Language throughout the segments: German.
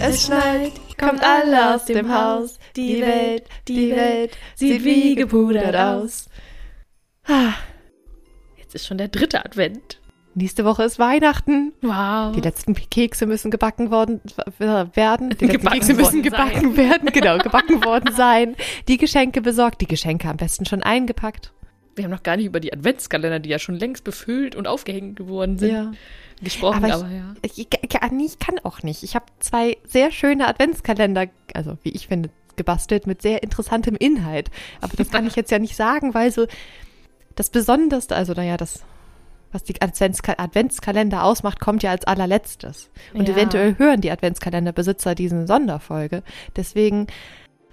Es schneit, kommt alle aus dem Haus. Die Welt, die Welt sieht wie gepudert aus. Ah, Jetzt ist schon der dritte Advent. Nächste Woche ist Weihnachten. Wow. Die letzten Kekse müssen gebacken worden werden. Die letzten Kekse müssen gebacken sein. werden. Genau, gebacken worden sein. Die Geschenke besorgt. Die Geschenke am besten schon eingepackt. Wir haben noch gar nicht über die Adventskalender, die ja schon längst befüllt und aufgehängt geworden sind, gesprochen, Aber aber, ich- ja. Ich, ich, ich kann auch nicht. Ich habe zwei sehr schöne Adventskalender, also wie ich finde, gebastelt mit sehr interessantem Inhalt. Aber das kann ich jetzt ja nicht sagen, weil so das Besonderste, also naja, das, was die Adventska Adventskalender ausmacht, kommt ja als allerletztes. Und Ja. eventuell hören die Adventskalenderbesitzer diesen Sonderfolge. Deswegen,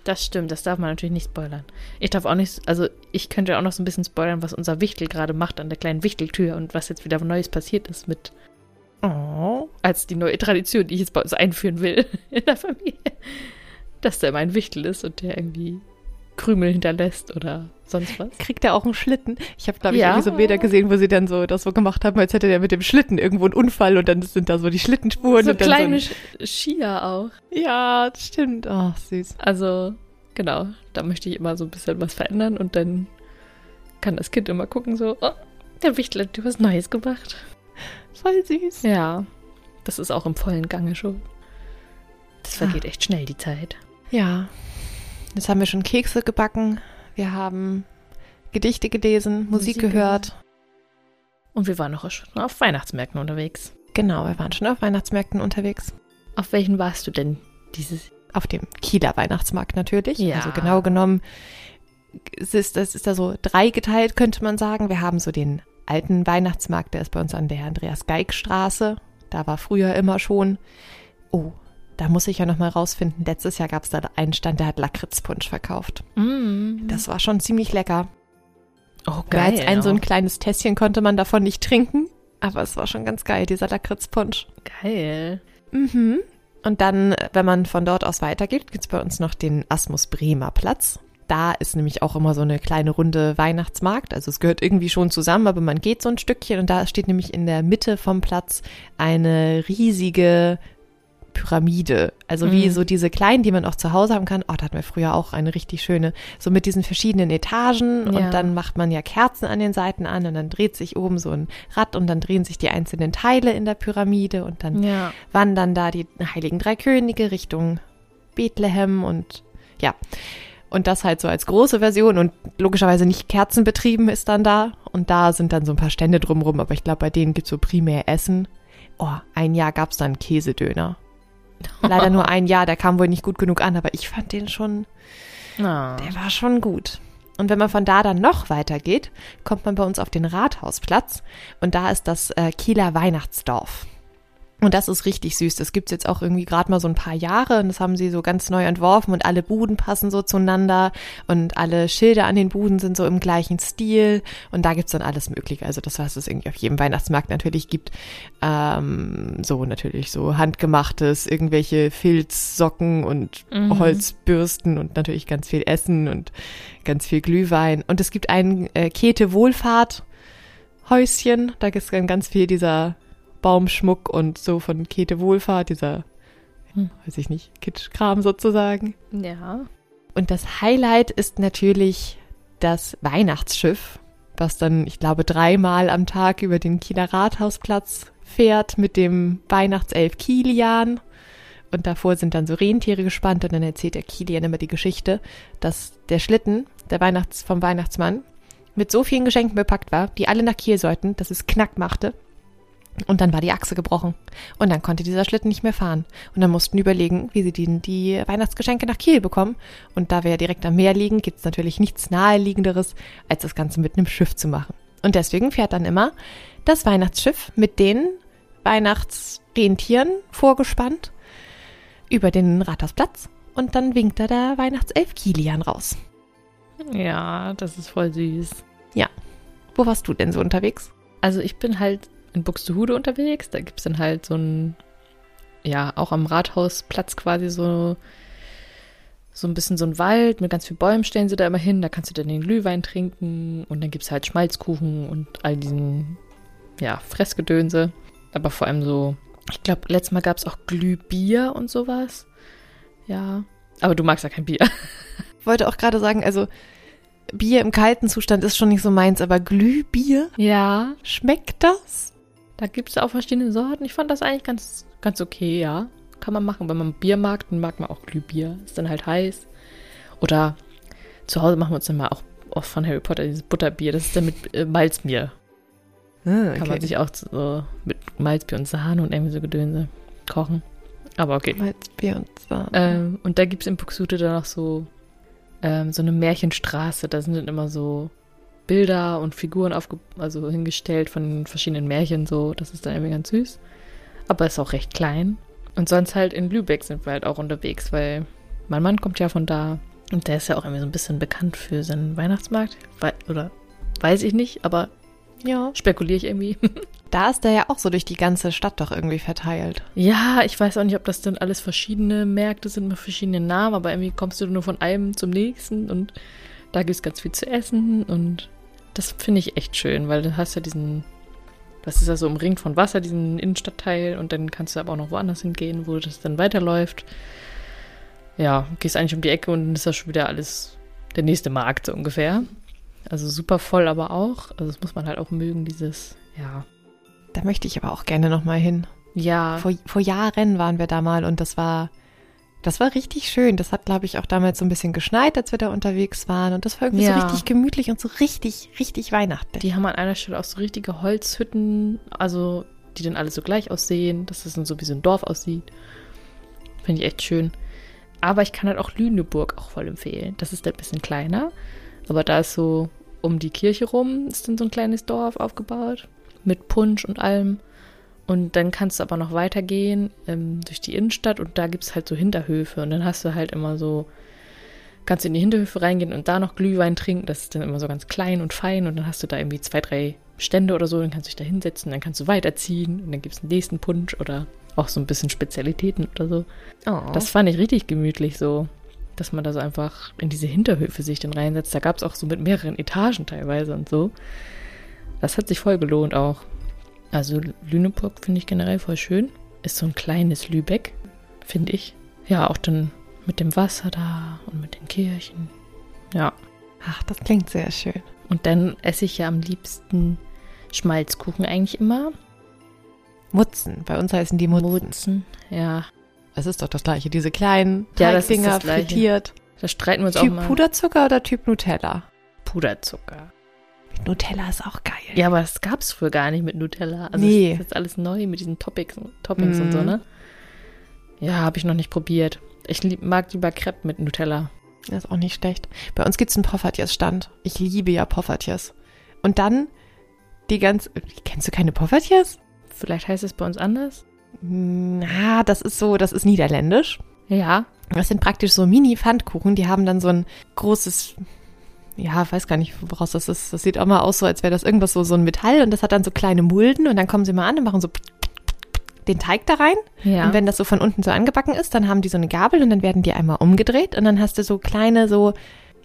Das stimmt, das darf man natürlich nicht spoilern. Ich darf auch nicht, also ich könnte auch noch so ein bisschen spoilern, was unser Wichtel gerade macht an der kleinen Wichteltür und was jetzt wieder Neues passiert ist mit, oh, als die neue Tradition, die ich jetzt bei uns einführen will in der Familie, dass der mein Wichtel ist und der irgendwie Krümel hinterlässt oder sonst was. kriegt er auch einen Schlitten? Ich habe, glaube ich, Ja. irgendwie so Bilder gesehen, wo sie dann so das so gemacht haben, als hätte der mit dem Schlitten irgendwo einen Unfall und dann sind da so die Schlittenspuren So und dann kleine so Skier auch. Ja, das stimmt. Oh, süß. Also, genau, da möchte ich immer so ein bisschen was verändern und dann kann das Kind immer gucken, so, oh, der Wichtel hat was Neues gemacht. Voll süß. Ja, das ist auch im vollen Gange schon. Das vergeht echt schnell, die Zeit. Ja. Jetzt haben wir schon Kekse gebacken. Wir haben Gedichte gelesen, Musik, Musik gehört. Und wir waren noch schon auf Weihnachtsmärkten unterwegs. Genau, wir waren schon auf Weihnachtsmärkten unterwegs. Auf welchen warst du denn dieses? Auf dem Kieler Weihnachtsmarkt natürlich. Ja. Also genau genommen es ist es ist da so dreigeteilt, könnte man sagen. Wir haben so den alten Weihnachtsmarkt, der ist bei uns an der Andreas-Geig-Straße. Da war früher immer schon. Oh, da muss ich ja noch mal rausfinden. Letztes Jahr gab es da einen Stand, der hat Lakritzpunsch verkauft. Mm. Das war schon ziemlich lecker. oh, Mehr als ein so ein kleines Tässchen konnte man davon nicht trinken. Aber es war schon ganz geil, dieser Lakritzpunsch. Geil. Mhm. Und dann, wenn man von dort aus weitergeht, gibt's bei uns noch den Asmus Bremer Platz. Da ist nämlich auch immer so eine kleine Runde Weihnachtsmarkt. Also es gehört irgendwie schon zusammen, aber man geht so ein Stückchen und da steht nämlich in der Mitte vom Platz eine riesige Pyramide. Also wie Mhm. so diese kleinen, die man auch zu Hause haben kann. Oh, da hatten wir früher auch eine richtig schöne, so mit diesen verschiedenen Etagen Ja. und dann macht man ja Kerzen an den Seiten an und dann dreht sich oben so ein Rad und dann drehen sich die einzelnen Teile in der Pyramide und dann Ja. wandern da die heiligen drei Könige Richtung Bethlehem und ja. Und das halt so als große Version und logischerweise nicht kerzenbetrieben ist dann da. Und da sind dann so ein paar Stände drumrum, aber ich glaube, bei denen gibt's so primär Essen. Oh, ein Jahr gab's dann Käsedöner. Leider nur ein Jahr, der kam wohl nicht gut genug an, aber ich fand den schon, Ah. der war schon gut. Und wenn man von da dann noch weitergeht, kommt man bei uns auf den Rathausplatz und da ist das äh, Kieler Weihnachtsdorf. Und das ist richtig süß. Das gibt's jetzt auch irgendwie gerade mal so ein paar Jahre und das haben sie so ganz neu entworfen und alle Buden passen so zueinander und alle Schilder an den Buden sind so im gleichen Stil und da gibt's dann alles Mögliche. Also das, was es irgendwie auf jedem Weihnachtsmarkt natürlich gibt. Ähm, so natürlich so handgemachtes, irgendwelche Filzsocken und Mhm. Holzbürsten und natürlich ganz viel Essen und ganz viel Glühwein. Und es gibt ein äh, Käthe Wohlfahrt Häuschen. Da gibt's dann ganz viel dieser Baumschmuck und so von Käthe Wohlfahrt, dieser, Hm. weiß ich nicht, Kitschkram sozusagen. Ja. Und das Highlight ist natürlich das Weihnachtsschiff, was dann, ich glaube, dreimal am Tag über den Kieler Rathausplatz fährt mit dem Weihnachtself Kilian. Und davor sind dann so Rentiere gespannt und dann erzählt der Kilian immer die Geschichte, dass der Schlitten der Weihnachts vom Weihnachtsmann mit so vielen Geschenken bepackt war, die alle nach Kiel sollten, dass es Knack machte. Und dann war die Achse gebrochen. Und dann konnte dieser Schlitten nicht mehr fahren. Und dann mussten überlegen, wie sie die, die Weihnachtsgeschenke nach Kiel bekommen. Und da wir ja direkt am Meer liegen, gibt es natürlich nichts Naheliegenderes, als das Ganze mit einem Schiff zu machen. Und deswegen fährt dann immer das Weihnachtsschiff mit den Weihnachtsrentieren vorgespannt über den Rathausplatz. Und dann winkt da der Weihnachtself Kilian raus. Ja, das ist voll süß. Wo warst du denn so unterwegs? Also ich bin halt in Buxtehude unterwegs. Da gibt's dann halt so ein, ja, auch am Rathausplatz quasi so, so ein bisschen so ein Wald mit ganz vielen Bäumen stellen sie da immer hin. Da kannst du dann den Glühwein trinken und dann gibt's halt Schmalzkuchen und all diesen, ja, Fressgedönse. Aber vor allem so Ich glaube, letztes Mal gab es auch Glühbier und sowas. Ja. Aber du magst ja kein Bier. Wollte auch gerade sagen, also Bier im kalten Zustand ist schon nicht so meins, aber Glühbier, Ja. schmeckt das? Da gibt es auch verschiedene Sorten. Ich fand das eigentlich ganz, ganz okay, ja. Kann man machen. Wenn man Bier mag, dann mag man auch Glühbier. Ist dann halt heiß. Oder zu Hause machen wir uns dann mal auch, auch von Harry Potter dieses Butterbier. Das ist dann mit äh, Malzbier. Ah, Kann man sich auch so mit Malzbier und Sahne und irgendwie so Gedönse kochen. Aber okay. Malzbier und Sahne. Ähm, und da gibt es in Buxtehude dann noch so, ähm, so eine Märchenstraße. Da sind dann immer so Bilder und Figuren aufge also hingestellt von den verschiedenen Märchen so. Das ist dann irgendwie ganz süß. Aber ist auch recht klein. Und sonst halt in Lübeck sind wir halt auch unterwegs, weil mein Mann kommt ja von da. Und der ist ja auch irgendwie so ein bisschen bekannt für seinen Weihnachtsmarkt. Wei oder weiß ich nicht, aber ja. spekuliere ich irgendwie. Da ist der ja auch so durch die ganze Stadt doch irgendwie verteilt. Ja, ich weiß auch nicht, ob das dann alles verschiedene Märkte sind mit verschiedenen Namen, aber irgendwie kommst du nur von einem zum nächsten und da gibt es ganz viel zu essen und das finde ich echt schön, weil du hast ja diesen, das ist ja so umringt von Wasser, diesen Innenstadtteil und dann kannst du aber auch noch woanders hingehen, wo das dann weiterläuft. Ja, gehst eigentlich um die Ecke und dann ist das schon wieder alles der nächste Markt so ungefähr. Also super voll aber auch. Also das muss man halt auch mögen, dieses, ja. Da möchte ich aber auch gerne nochmal hin. Ja. Vor, vor Jahren waren wir da mal und das war, das war richtig schön. Das hat, glaube ich, auch damals so ein bisschen geschneit, als wir da unterwegs waren. Und das war irgendwie Ja. so richtig gemütlich und so richtig, richtig weihnachtlich. Die haben an einer Stelle auch so richtige Holzhütten, also die dann alle so gleich aussehen, dass das dann so wie so ein Dorf aussieht. Finde ich echt schön. Aber ich kann halt auch Lüneburg auch voll empfehlen. Das ist ein bisschen kleiner, aber da ist so um die Kirche rum ist dann so ein kleines Dorf aufgebaut mit Punsch und allem. Und dann kannst du aber noch weitergehen ähm, durch die Innenstadt und da gibt es halt so Hinterhöfe und dann hast du halt immer so, kannst du in die Hinterhöfe reingehen und da noch Glühwein trinken. Das ist dann immer so ganz klein und fein und dann hast du da irgendwie zwei, drei Stände oder so, dann kannst du dich da hinsetzen, dann kannst du weiterziehen und dann gibt es einen nächsten Punsch oder auch so ein bisschen Spezialitäten oder so. oh. Das fand ich richtig gemütlich so, dass man da so einfach in diese Hinterhöfe sich dann reinsetzt. Da gab es auch so mit mehreren Etagen teilweise und so. Das hat sich voll gelohnt auch. Also Lüneburg finde ich generell voll schön. Ist so ein kleines Lübeck, finde ich. Ja, auch dann mit dem Wasser da und mit den Kirchen. Ja. Ach, das klingt sehr schön. Und dann esse ich ja am liebsten Schmalzkuchen eigentlich immer. Mutzen. Bei uns heißen die Mutzen. Mutzen. Ja. Das ist doch das gleiche. Diese kleinen Ja, das Teigdinger frittiert. Da streiten wir uns auch Typ mal. Puderzucker oder Typ Nutella? Puderzucker. Nutella ist auch geil. Ja, aber das gab's früher gar nicht mit Nutella. Also Nee. das ist jetzt alles neu mit diesen Toppings, Toppings und so, Mhm. ne? Ja, habe ich noch nicht probiert. Ich lieb, mag lieber Crepe mit Nutella. Das ist auch nicht schlecht. Bei uns gibt's einen Poffertjes-Stand. Ich liebe ja Poffertjes. Und dann die ganz. Kennst du keine Poffertjes? Vielleicht heißt es bei uns anders. Na, das ist so, das ist niederländisch. Ja. Das sind praktisch so Mini-Pfannkuchen. Die haben dann so ein großes, ja, weiß gar nicht, woraus das ist. Das sieht auch mal aus, so als wäre das irgendwas so, so ein Metall und das hat dann so kleine Mulden und dann kommen sie mal an und machen so den Teig da rein. Ja. Und wenn das so von unten so angebacken ist, dann haben die so eine Gabel und dann werden die einmal umgedreht und dann hast du so kleine, so,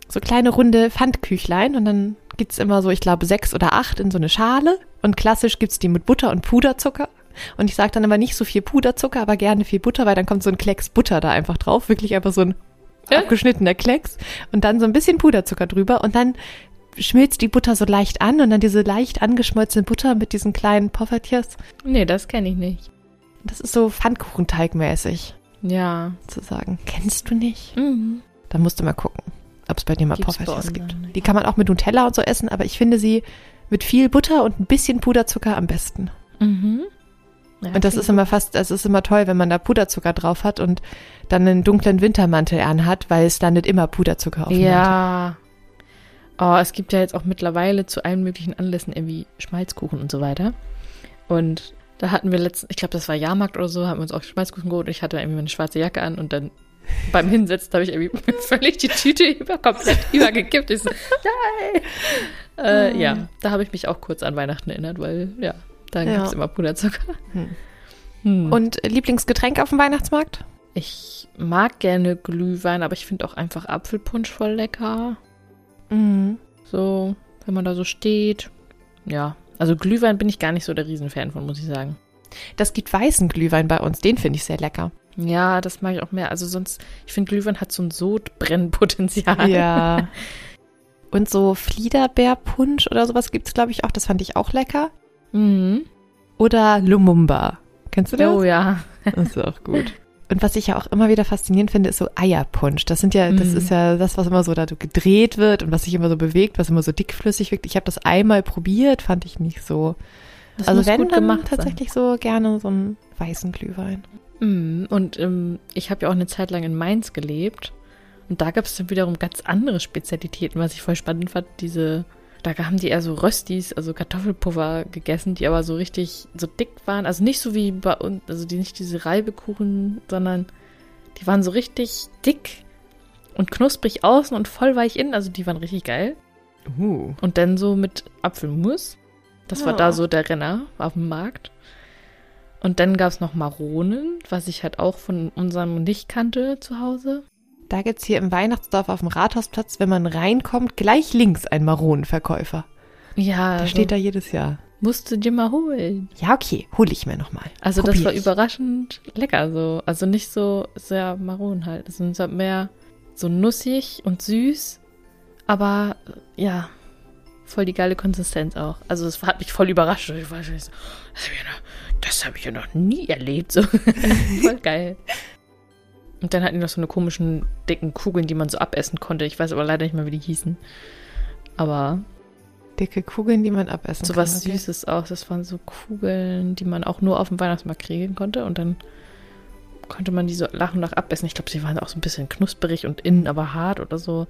so kleine runde Pfandküchlein und dann gibt's immer so, ich glaube, sechs oder acht in so eine Schale und klassisch gibt's die mit Butter und Puderzucker. Und ich sage dann immer nicht so viel Puderzucker, aber gerne viel Butter, weil dann kommt so ein Klecks Butter da einfach drauf. Wirklich einfach so ein. Abgeschnittener Klecks. Und dann so ein bisschen Puderzucker drüber. Und dann schmilzt die Butter so leicht an und dann diese leicht angeschmolzene Butter mit diesen kleinen Poffertjes. nee, das kenne ich nicht. Das ist so Pfannkuchenteigmäßig, Ja. sozusagen. Kennst du nicht? Mhm. Da musst du mal gucken, ob es bei dir mal Poffertjes gibt. dann nicht. Die kann man auch mit Nutella und so essen, aber ich finde sie mit viel Butter und ein bisschen Puderzucker am besten. Mhm. Ja, Und das ist immer fast, es ist immer toll, wenn man da Puderzucker drauf hat und dann einen dunklen Wintermantel anhat, weil es dann nicht immer Puderzucker auf Ja. Oh, es gibt ja jetzt auch mittlerweile zu allen möglichen Anlässen irgendwie Schmalzkuchen und so weiter. Und da hatten wir letztens, ich glaube, das war Jahrmarkt oder so, haben wir uns auch Schmalzkuchen geholt und ich hatte irgendwie meine schwarze Jacke an und dann beim Hinsetzen habe ich irgendwie völlig die Tüte über, komplett übergekippt. Ich so, nein! Äh, ja, da habe ich mich auch kurz an Weihnachten erinnert, weil ja, da Ja. gibt es immer Puderzucker. Hm. Hm. Und Lieblingsgetränk auf dem Weihnachtsmarkt? ich mag gerne Glühwein, aber ich finde auch einfach Apfelpunsch voll lecker. Mhm. So, wenn man da so steht. Ja, also Glühwein bin ich gar nicht so der Riesenfan von, muss ich sagen. Das gibt weißen Glühwein bei uns, den finde ich sehr lecker. Ja, das mag ich auch mehr. Also sonst, ich finde, Glühwein hat so ein Sodbrennpotenzial. Ja. Und so Fliederbeerpunsch oder sowas gibt es, glaube ich, auch. Das fand ich auch lecker. Mhm. Oder Lumumba. Kennst du das? Oh ja. Das ist auch gut. Und was ich ja auch immer wieder faszinierend finde, ist so Eierpunsch. Das sind ja, das Mhm. ist ja das, was immer so da gedreht wird und was sich immer so bewegt, was immer so dickflüssig wirkt. Ich habe das einmal probiert, fand ich nicht so. Das also wenn gut dann gemacht sein. tatsächlich so gerne so einen weißen Glühwein. Mhm. Und ähm, ich habe ja auch eine Zeit lang in Mainz gelebt. Und da gab es dann wiederum ganz andere Spezialitäten, was ich voll spannend fand. Diese, da haben die eher so Röstis, also Kartoffelpuffer gegessen, die aber so richtig so dick waren. Also nicht so wie bei uns, also die nicht diese Reibekuchen, sondern die waren so richtig dick und knusprig außen und voll weich innen. Also die waren richtig geil. Uh. Und dann so mit Apfelmus. Das war Ja. da so der Renner auf dem Markt. Und dann gab es noch Maronen, was ich halt auch von unserem nicht kannte zu Hause. Da gibt's hier im Weihnachtsdorf auf dem Rathausplatz, wenn man reinkommt, gleich links ein Maronenverkäufer. Ja, Der steht da jedes Jahr. Musst du dir mal holen. Ja, okay, hol ich mir nochmal. Also das war ich. überraschend lecker so. Also nicht so sehr Maronen halt. Es sind halt mehr so nussig und süß. Aber äh, ja, voll die geile Konsistenz auch. Also es hat mich voll überrascht. Ich schon so, das habe ich, ja noch- das hab ich ja noch nie erlebt. So. voll geil. Und dann hatten die noch so eine komischen, dicken Kugeln, die man so abessen konnte. Ich weiß aber leider nicht mehr, wie die hießen. Aber Dicke Kugeln, die man abessen so kann. was okay. Süßes auch. Das waren so Kugeln, die man auch nur auf dem Weihnachtsmarkt kriegen konnte. Und dann konnte man die so nach und nach abessen. Ich glaube, sie waren auch so ein bisschen knusperig und innen aber hart oder so.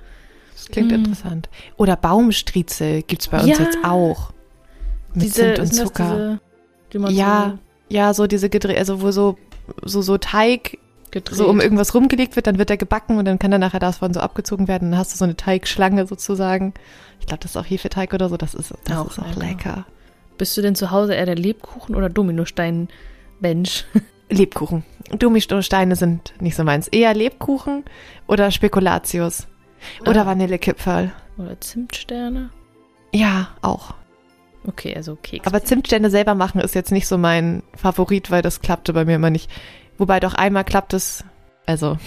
Das klingt Mm. interessant. Oder Baumstriezel gibt's bei uns Ja. jetzt auch. Mit diese, Zimt und Zucker. Diese, die man Ja, ja, so diese gedreht, also wo so, so, so Teig so gedreht. so um irgendwas rumgelegt wird, dann wird der gebacken und dann kann dann nachher davon so abgezogen werden. Dann hast du so eine Teigschlange sozusagen. Ich glaube, das ist auch Hefeteig oder so. Das ist, das Auch ist auch lecker. lecker. Bist du denn zu Hause eher der Lebkuchen- oder Dominostein-Mensch? Lebkuchen. Dominosteine sind nicht so meins. Eher Lebkuchen oder Spekulatius. Oder Ah. Vanillekipferl. Oder Zimtsterne? Ja, auch. Okay, also Keks. Aber Zimtsterne selber machen ist jetzt nicht so mein Favorit, weil das klappte bei mir immer nicht. Wobei doch einmal klappt es, also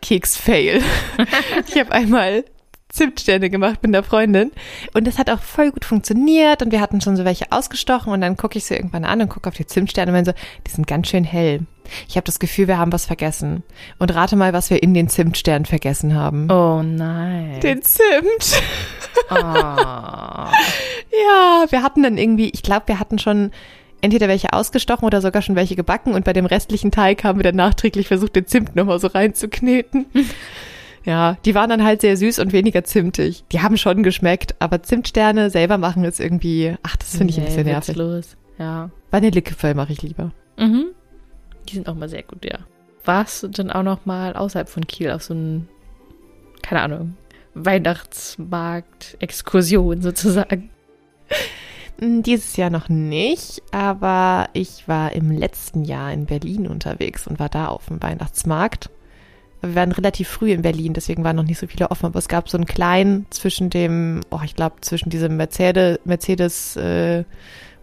Keks-Fail. ich habe einmal Zimtsterne gemacht mit einer Freundin und das hat auch voll gut funktioniert und wir hatten schon so welche ausgestochen und dann gucke ich sie irgendwann an und gucke auf die Zimtsterne und meine so, die sind ganz schön hell. Ich habe das Gefühl, wir haben was vergessen. Und rate mal, was wir in den Zimtsternen vergessen haben. oh nein. Den Zimt. Ah. Ja, wir hatten dann irgendwie, ich glaube, wir hatten schon entweder welche ausgestochen oder sogar schon welche gebacken und bei dem restlichen Teig haben wir dann nachträglich versucht, den Zimt nochmal so reinzukneten. Ja, die waren dann halt sehr süß und weniger zimtig. Die haben schon geschmeckt, aber Zimtsterne selber machen ist irgendwie, ach, das finde ich ein bisschen nervig. Los. Ja. Vanillekipferl mache ich lieber. Mhm. Die sind auch mal sehr gut, ja. Warst du denn auch noch mal außerhalb von Kiel auf so einen, keine Ahnung, Weihnachtsmarkt-Exkursion sozusagen? Hm, Dieses Jahr noch nicht, aber ich war im letzten Jahr in Berlin unterwegs und war da auf dem Weihnachtsmarkt. Wir waren relativ früh in Berlin, deswegen waren noch nicht so viele offen, aber es gab so einen kleinen zwischen dem, oh, ich glaube, zwischen diesem Mercedes, Mercedes äh,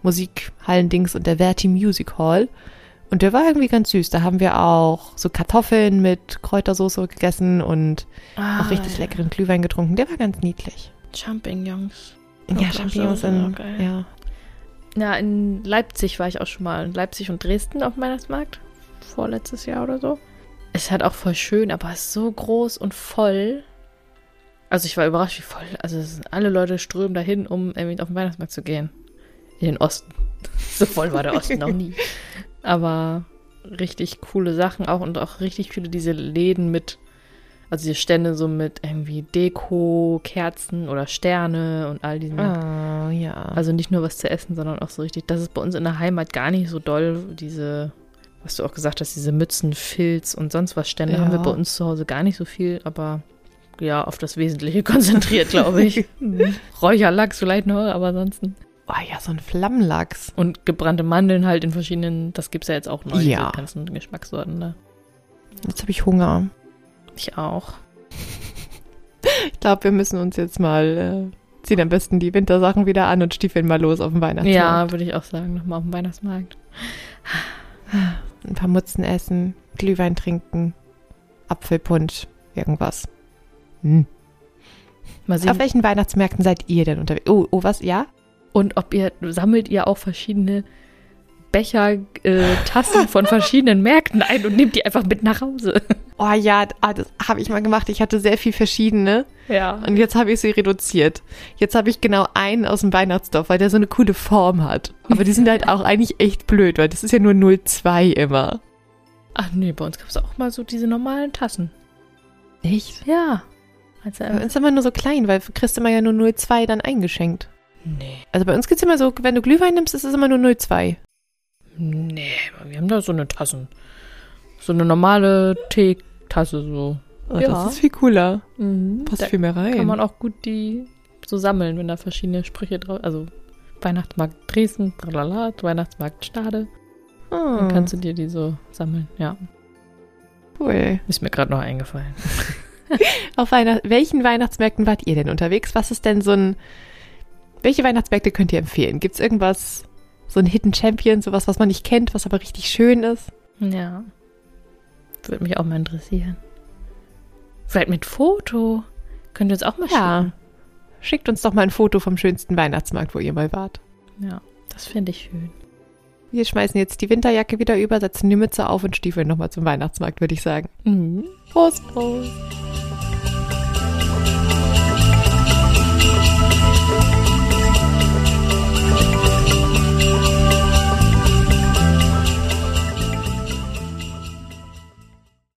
Musikhallendings und der Verti Music Hall. Und der war irgendwie ganz süß. Da haben wir auch so Kartoffeln mit Kräutersoße gegessen und Ah, auch richtig leckeren Glühwein getrunken. Der war ganz niedlich. Champignons. Ja, Champignons das ist auch in, geil. ja. Ja, in Leipzig war ich auch schon mal. In Leipzig und Dresden auf dem Weihnachtsmarkt. Vorletztes Jahr oder so. Ist halt auch voll schön, aber es ist so groß und voll. Also ich war überrascht, wie voll. Also alle Leute strömen dahin, um irgendwie auf den Weihnachtsmarkt zu gehen. In den Osten. So voll war der Osten noch nie. Aber richtig coole Sachen auch und auch richtig viele diese Läden mit, also diese Stände so mit irgendwie Deko, Kerzen oder Sterne und all diesen Ah, ja. also nicht nur was zu essen, sondern auch so richtig. Das ist bei uns in der Heimat gar nicht so doll. Diese, was du auch gesagt hast, diese Mützen, Filz und sonst was Stände Ja. haben wir bei uns zu Hause gar nicht so viel, aber ja, auf das Wesentliche konzentriert, glaube ich. Räucherlachs vielleicht noch, aber ansonsten. Oh ja, so ein Flammenlachs. Und gebrannte Mandeln halt in verschiedenen, das gibt's ja jetzt auch neu, Ja. ganzen Geschmackssorten da. Jetzt habe ich Hunger. Ich auch. Ich glaube, wir müssen uns jetzt mal äh, Ziehen am besten die Wintersachen wieder an und stiefeln mal los auf den Weihnachtsmarkt. Ja, würde ich auch sagen, nochmal auf dem Weihnachtsmarkt. Ein paar Mutzen essen, Glühwein trinken, Apfelpunsch, irgendwas. Hm. Mal Auf welchen Weihnachtsmärkten seid ihr denn unterwegs? Oh, oh, was? Ja? Und ob ihr, sammelt ihr auch verschiedene Becher, äh, Tassen von verschiedenen Märkten ein und nehmt die einfach mit nach Hause. Oh ja, ah, das habe ich mal gemacht. Ich hatte sehr viel verschiedene Ja. und jetzt habe ich sie reduziert. Jetzt habe ich genau einen aus dem Weihnachtsdorf, weil der so eine coole Form hat. Aber die sind halt auch eigentlich echt blöd, weil das ist ja nur 0,2 immer. Ach nee, bei uns gab es auch mal so diese normalen Tassen. Echt? Ja. Also, Bei uns immer nur so klein, weil kriegst du immer ja nur 0,2 dann eingeschenkt. nee. Also bei uns geht's immer so, wenn du Glühwein nimmst, ist es immer nur 0,2. Nee, wir haben da so eine Tassen. So eine normale Teetasse so. Oh, Ja. Das ist viel cooler. Mhm. Passt Da viel mehr rein. kann man auch gut die so sammeln, wenn da verschiedene Sprüche drauf, also Weihnachtsmarkt Dresden, tralala, Weihnachtsmarkt Stade. oh, Dann kannst du dir die so sammeln. Ja, cool. ist mir gerade noch eingefallen. Auf Weihnacht welchen Weihnachtsmärkten wart ihr denn unterwegs? Was ist denn so ein. Welche Weihnachtsmärkte könnt ihr empfehlen? Gibt's irgendwas, so ein Hidden Champion, sowas, was man nicht kennt, was aber richtig schön ist? Ja. Würde mich auch mal interessieren. Vielleicht mit Foto. Könnt ihr uns auch mal Ja. Schickt uns doch mal ein Foto vom schönsten Weihnachtsmarkt, wo ihr mal wart. schicken. Ja, das finde ich schön. Wir schmeißen jetzt die Winterjacke wieder über, setzen die Mütze auf und stiefeln nochmal zum Weihnachtsmarkt, würde ich sagen. Mhm. Prost, Prost.